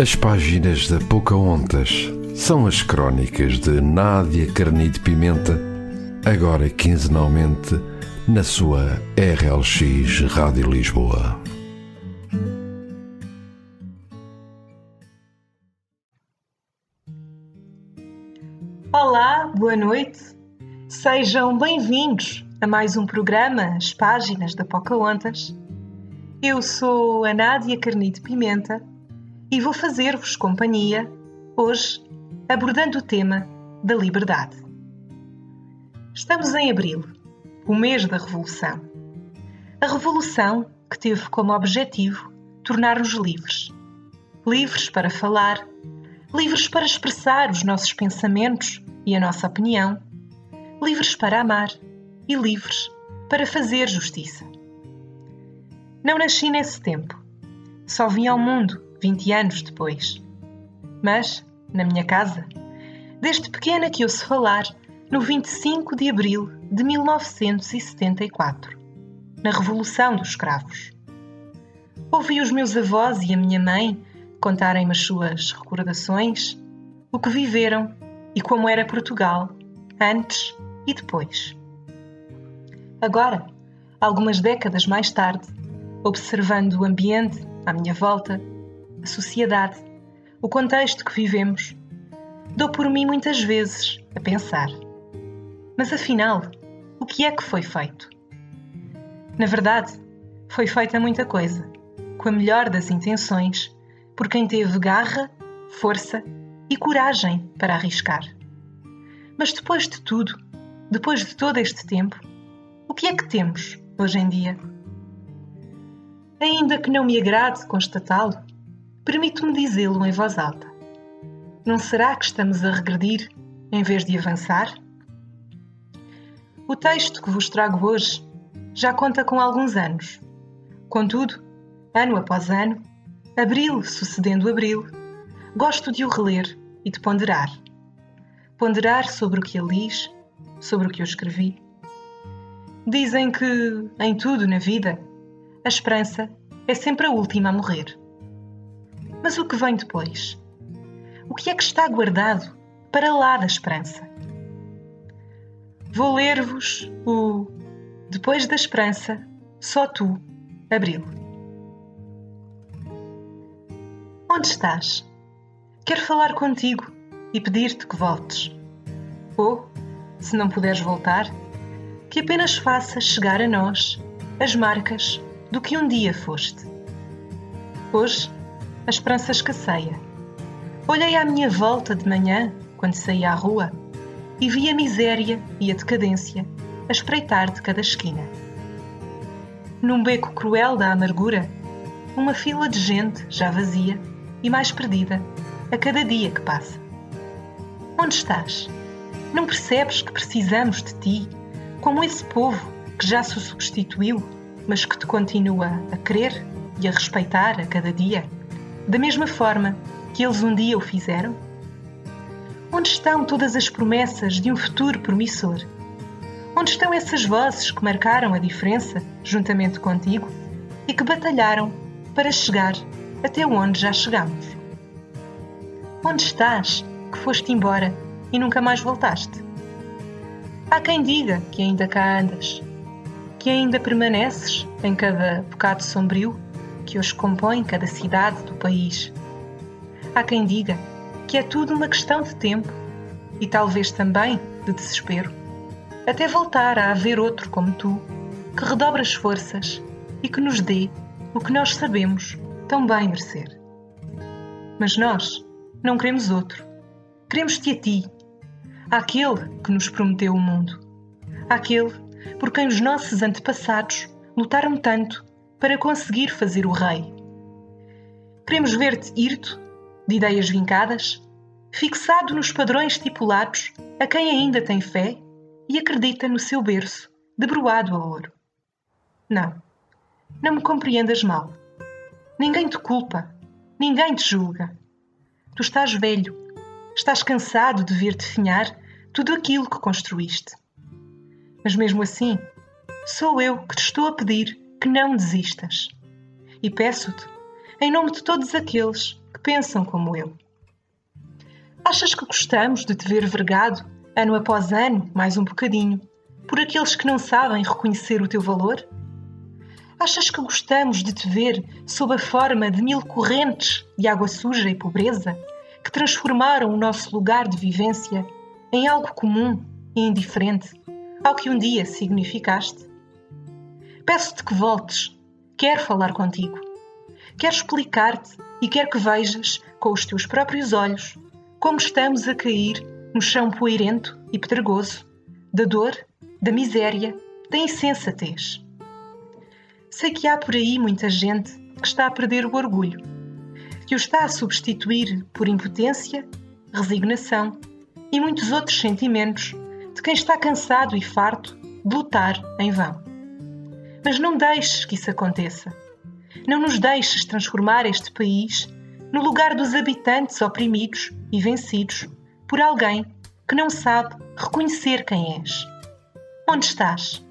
As páginas da Pocahontas são as crónicas de Nádia Carnide Pimenta, agora quinzenalmente na sua RLX Rádio Lisboa. Olá, boa noite. Sejam bem-vindos a mais um programa As Páginas da Pocahontas. Eu sou a Nádia Carnide Pimenta e vou fazer-vos companhia hoje abordando o tema da liberdade. Estamos em abril, o mês da Revolução. A Revolução que teve como objetivo tornar-nos livres. Livres para falar, livres para expressar os nossos pensamentos e a nossa opinião, livres para amar e livres para fazer justiça. Não nasci nesse tempo. Só vim ao mundo 20 anos depois. Mas, na minha casa, desde pequena que ouço falar no 25 de abril de 1974, na Revolução dos Escravos. Ouvi os meus avós e a minha mãe contarem-me as suas recordações, o que viveram e como era Portugal antes e depois. Agora, algumas décadas mais tarde, observando o ambiente à minha volta, a sociedade, o contexto que vivemos, dou por mim muitas vezes a pensar: mas afinal, o que é que foi feito? Na verdade, foi feita muita coisa, com a melhor das intenções, por quem teve garra, força e coragem para arriscar. Mas depois de tudo, depois de todo este tempo, o que é que temos hoje em dia? Ainda que não me agrade constatá-lo, permito-me dizê-lo em voz alta. Não será que estamos a regredir em vez de avançar? O texto que vos trago hoje já conta com alguns anos. Contudo, ano após ano, abril sucedendo abril, gosto de o reler e de ponderar. Ponderar sobre o que ele diz, sobre o que eu escrevi. Dizem que, em tudo na vida, a esperança é sempre a última a morrer. Mas o que vem depois? O que é que está guardado para lá da esperança? Vou ler-vos o Depois da Esperança, só tu, Abril. Onde estás? Quero falar contigo e pedir-te que voltes. Ou, se não puderes voltar, que apenas faças chegar a nós as marcas do que um dia foste. Hoje, a esperança escasseia. Olhei à minha volta de manhã, quando saí à rua, e vi a miséria e a decadência a espreitar de cada esquina. Num beco cruel da amargura, uma fila de gente já vazia e mais perdida a cada dia que passa. Onde estás? Não percebes que precisamos de ti, como esse povo que já se substituiu mas que te continua a querer e a respeitar a cada dia, da mesma forma que eles um dia o fizeram? Onde estão todas as promessas de um futuro promissor? Onde estão essas vozes que marcaram a diferença juntamente contigo e que batalharam para chegar até onde já chegamos? Onde estás que foste embora e nunca mais voltaste? Há quem diga que ainda cá andas, que ainda permaneces em cada bocado sombrio que hoje compõe cada cidade do país. Há quem diga que é tudo uma questão de tempo e talvez também de desespero, até voltar a haver outro como tu, que redobre as forças e que nos dê o que nós sabemos tão bem merecer. Mas nós não queremos outro. Queremos-te a ti, àquele que nos prometeu o mundo, àquele por quem os nossos antepassados lutaram tanto para conseguir fazer o rei. Queremos ver-te irto, de ideias vincadas, fixado nos padrões estipulados a quem ainda tem fé e acredita no seu berço, debruado a ouro. Não, não me compreendas mal. Ninguém te culpa, ninguém te julga. Tu estás velho, estás cansado de ver definhar tudo aquilo que construíste. Mas mesmo assim, sou eu que te estou a pedir que não desistas. E peço-te, em nome de todos aqueles que pensam como eu. Achas que gostamos de te ver vergado, ano após ano, mais um bocadinho, por aqueles que não sabem reconhecer o teu valor? Achas que gostamos de te ver sob a forma de mil correntes de água suja e pobreza que transformaram o nosso lugar de vivência em algo comum e indiferente ao que um dia significaste? Peço-te que voltes. Quero falar contigo. Quero explicar-te e quero que vejas, com os teus próprios olhos, como estamos a cair no chão poeirento e pedregoso da dor, da miséria, da insensatez. Sei que há por aí muita gente que está a perder o orgulho, que o está a substituir por impotência, resignação e muitos outros sentimentos de quem está cansado e farto de lutar em vão. Mas não deixes que isso aconteça. Não nos deixes transformar este país no lugar dos habitantes oprimidos e vencidos por alguém que não sabe reconhecer quem és. Onde estás?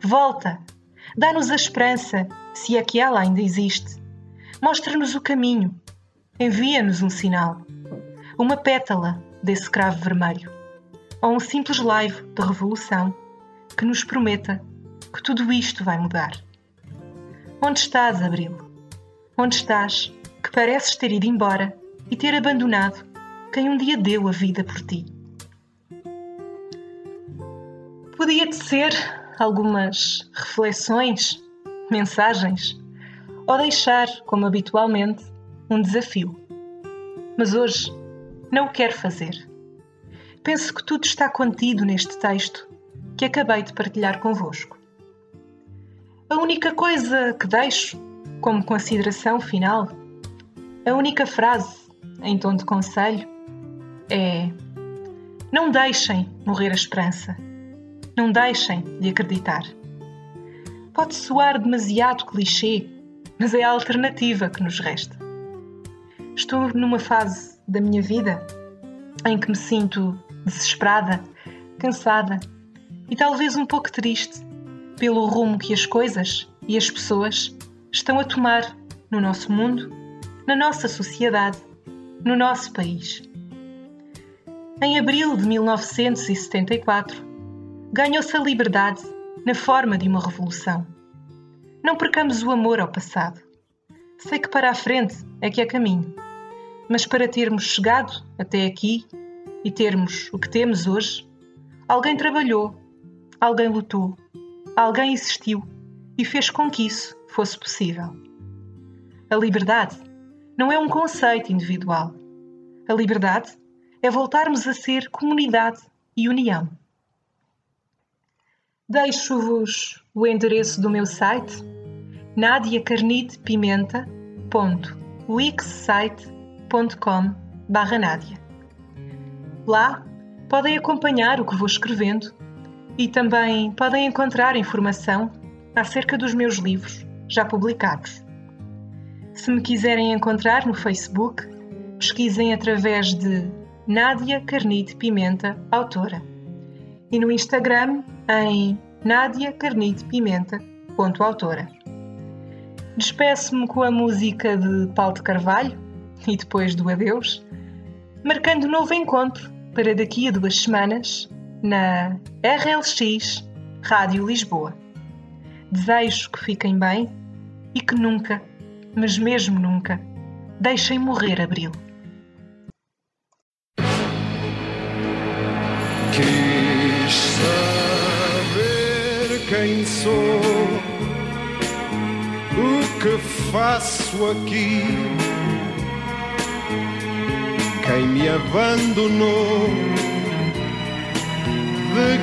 Volta Dá-nos a esperança, se é que ela ainda existe. Mostra-nos o caminho. Envia-nos um sinal. Uma pétala desse cravo vermelho. Ou um simples live de revolução que nos prometa que tudo isto vai mudar. Onde estás, Abril? Onde estás, que pareces ter ido embora e ter abandonado quem um dia deu a vida por ti? Podia-te ser algumas reflexões, mensagens, ou deixar, como habitualmente, um desafio. Mas hoje não o quero fazer. Penso que tudo está contido neste texto que acabei de partilhar convosco. A única coisa que deixo como consideração final, a única frase em tom de conselho é: Não deixem morrer a esperança não deixem de acreditar. Pode soar demasiado clichê, mas é a alternativa que nos resta. Estou numa fase da minha vida em que me sinto desesperada, cansada e talvez um pouco triste pelo rumo que as coisas e as pessoas estão a tomar no nosso mundo, na nossa sociedade, no nosso país. Em abril de 1974, ganhou-se a liberdade na forma de uma revolução. Não percamos o amor ao passado. Sei que para a frente é que é caminho, mas para termos chegado até aqui e termos o que temos hoje, alguém trabalhou, alguém lutou, alguém existiu e fez com que isso fosse possível. A liberdade não é um conceito individual. A liberdade é voltarmos a ser comunidade e união. Deixo-vos o endereço do meu site nadiacarnidepimenta.wixsite.com Nádia. Lá podem acompanhar o que vou escrevendo e também podem encontrar informação acerca dos meus livros já publicados. Se me quiserem encontrar no Facebook, pesquisem através de Nádia Carnide Pimenta, autora. E no Instagram em Nádia Carnite Pimenta, autora. Despeço-me com a música de Paulo de Carvalho e depois do adeus, marcando um novo encontro para daqui a duas semanas na RLX Rádio Lisboa. Desejo que fiquem bem e que nunca, mas mesmo nunca, deixem morrer Abril. Quis quem sou, o que faço aqui. Quem me abandonou,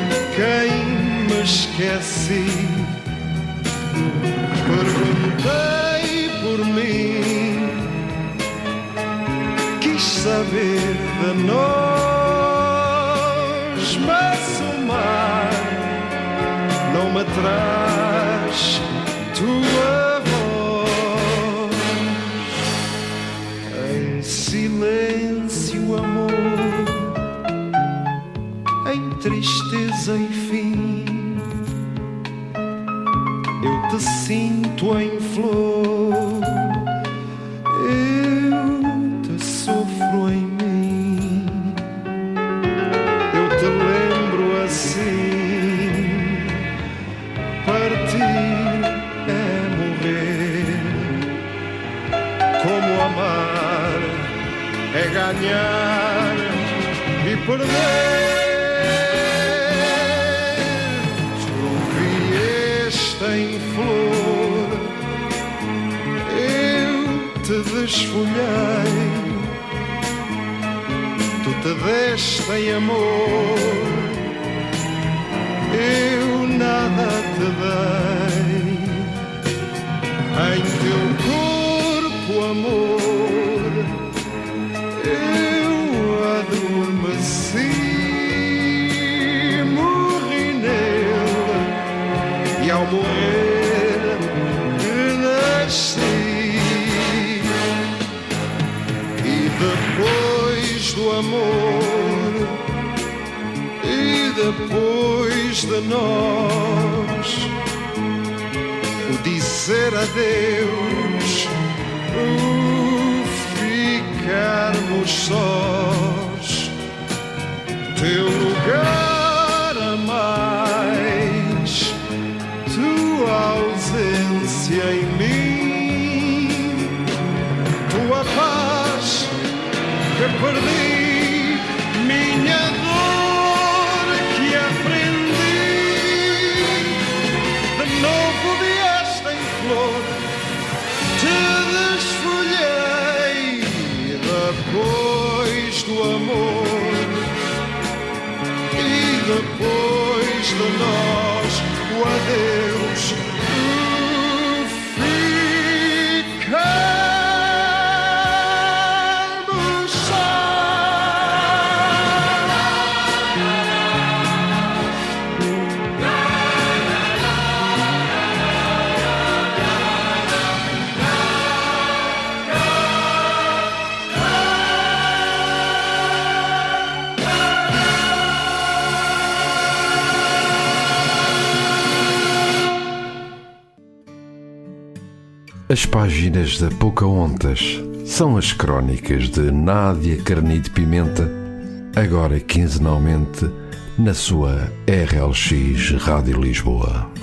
de quem me esqueci. Perguntei por mim, quis saber de nós. me traz tua tristeza e fim. Eu te sinto em flor, eu te sofro em mim. Eu te lembro assim. Partir é morrer, como amar é ganhar e perder. Desfolhei. Tu te deste em amor, eu nada te dei. Em teu corpo, amor, amor, e depois de nós o dizer adeus, o ficarmos sós, teu lugar a mais, tua ausência em mim, tua paz que perdi, depois As páginas da Pocahontas são as crónicas de Nádia Carnide Pimenta, agora quinzenalmente na sua RLX Rádio Lisboa.